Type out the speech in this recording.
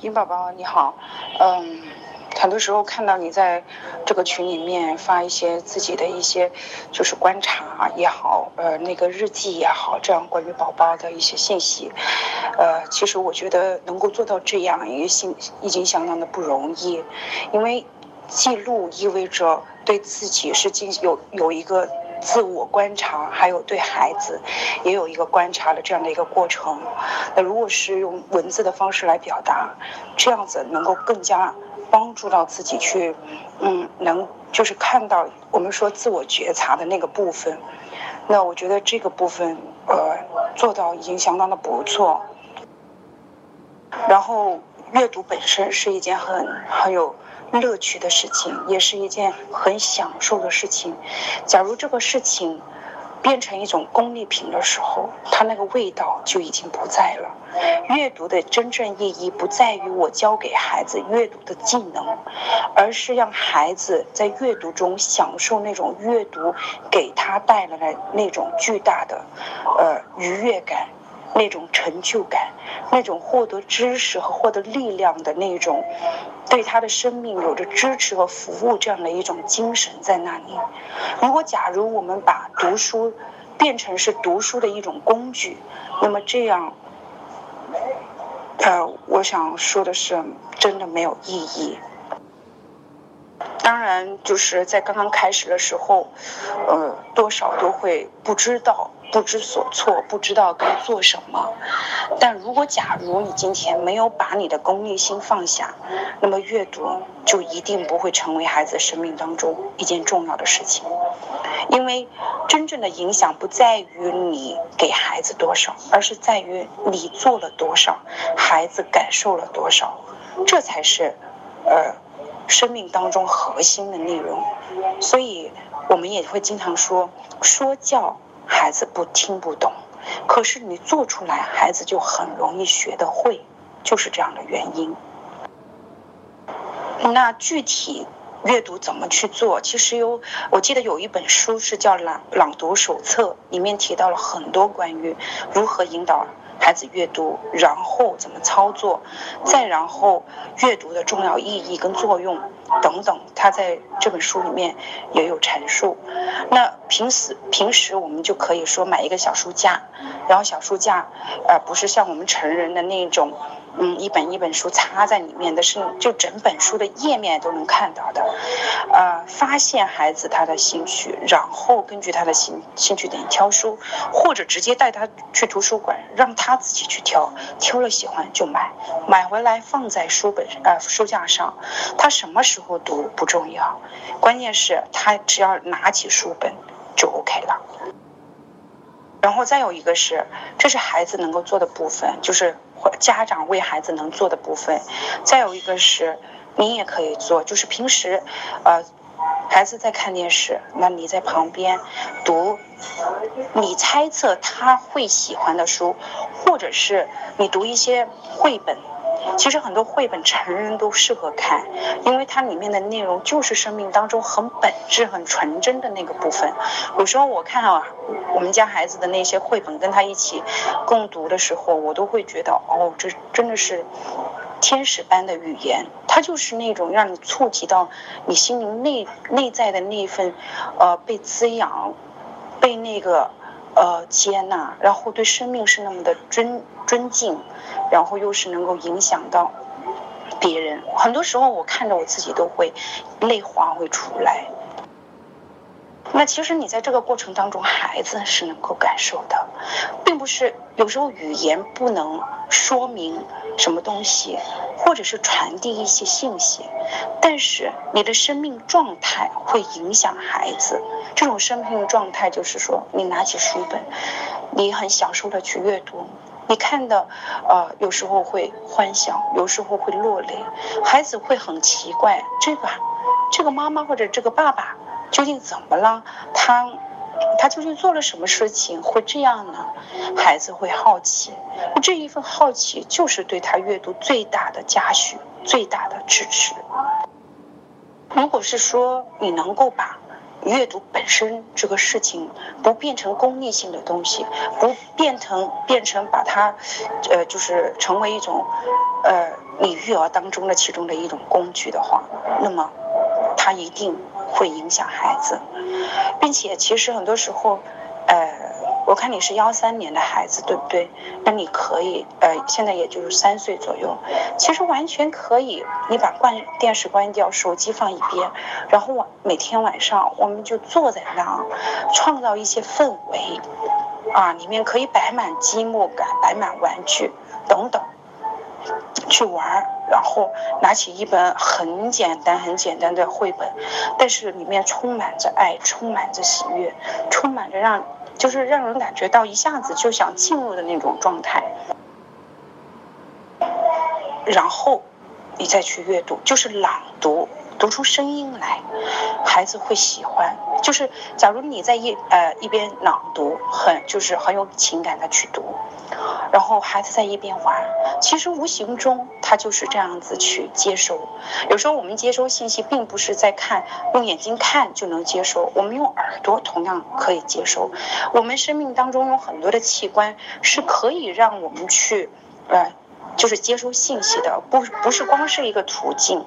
英宝宝你好，嗯，很多时候看到你在这个群里面发一些自己的一些就是观察也好，呃，那个日记也好，这样关于宝宝的一些信息，呃，其实我觉得能够做到这样也信已经相当的不容易，因为记录意味着对自己是进有有一个。自我观察，还有对孩子也有一个观察的这样的一个过程。那如果是用文字的方式来表达，这样子能够更加帮助到自己去，嗯，能就是看到我们说自我觉察的那个部分。那我觉得这个部分，呃，做到已经相当的不错。然后阅读本身是一件很很有。乐趣的事情，也是一件很享受的事情。假如这个事情变成一种功利品的时候，它那个味道就已经不在了。阅读的真正意义不在于我教给孩子阅读的技能，而是让孩子在阅读中享受那种阅读给他带来的那种巨大的呃愉悦感。那种成就感，那种获得知识和获得力量的那种，对他的生命有着支持和服务这样的一种精神在那里。如果假如我们把读书变成是读书的一种工具，那么这样，呃，我想说的是，真的没有意义。当然，就是在刚刚开始的时候，呃，多少都会不知道。不知所措，不知道该做什么。但如果假如你今天没有把你的功利心放下，那么阅读就一定不会成为孩子生命当中一件重要的事情。因为真正的影响不在于你给孩子多少，而是在于你做了多少，孩子感受了多少，这才是呃生命当中核心的内容。所以我们也会经常说说教。孩子不听不懂，可是你做出来，孩子就很容易学得会，就是这样的原因。那具体阅读怎么去做？其实有，我记得有一本书是叫《朗朗读手册》，里面提到了很多关于如何引导孩子阅读，然后怎么操作，再然后阅读的重要意义跟作用。等等，他在这本书里面也有阐述。那平时平时我们就可以说买一个小书架，然后小书架，呃，不是像我们成人的那种。嗯，一本一本书插在里面的是，就整本书的页面都能看到的。呃，发现孩子他的兴趣，然后根据他的兴兴趣点挑书，或者直接带他去图书馆，让他自己去挑，挑了喜欢就买，买回来放在书本呃书架上。他什么时候读不重要，关键是他只要拿起书本就 OK 了。然后再有一个是，这是孩子能够做的部分，就是家长为孩子能做的部分。再有一个是，你也可以做，就是平时，呃，孩子在看电视，那你在旁边读，你猜测他会喜欢的书，或者是你读一些绘本。其实很多绘本成人都适合看，因为它里面的内容就是生命当中很本质、很纯真的那个部分。有时候我看啊，我们家孩子的那些绘本，跟他一起共读的时候，我都会觉得，哦，这真的是天使般的语言。它就是那种让你触及到你心灵内内在的那一份，呃，被滋养，被那个。呃，接纳，然后对生命是那么的尊尊敬，然后又是能够影响到别人。很多时候，我看着我自己都会泪花会出来。那其实你在这个过程当中，孩子是能够感受的，并不是有时候语言不能说明什么东西，或者是传递一些信息，但是你的生命状态会影响孩子。这种生命状态就是说，你拿起书本，你很享受的去阅读，你看的，呃，有时候会欢笑，有时候会落泪，孩子会很奇怪，这个，这个妈妈或者这个爸爸。究竟怎么了？他他究竟做了什么事情会这样呢？孩子会好奇，这一份好奇就是对他阅读最大的嘉许，最大的支持。如果是说你能够把阅读本身这个事情不变成功利性的东西，不变成变成把它，呃，就是成为一种，呃。你育儿当中的其中的一种工具的话，那么它一定会影响孩子，并且其实很多时候，呃。我看你是幺三年的孩子，对不对？那你可以，呃，现在也就是三岁左右，其实完全可以。你把关电视关掉，手机放一边，然后晚每天晚上我们就坐在那，创造一些氛围，啊，里面可以摆满积木感，摆满玩具等等，去玩儿。然后拿起一本很简单、很简单的绘本，但是里面充满着爱，充满着喜悦，充满着让。就是让人感觉到一下子就想进入的那种状态，然后你再去阅读，就是朗读，读出声音来，孩子会喜欢。就是假如你在一呃一边朗读，很就是很有情感的去读。然后孩子在一边玩，其实无形中他就是这样子去接收。有时候我们接收信息，并不是在看用眼睛看就能接收，我们用耳朵同样可以接收。我们生命当中有很多的器官是可以让我们去，呃，就是接收信息的，不不是光是一个途径。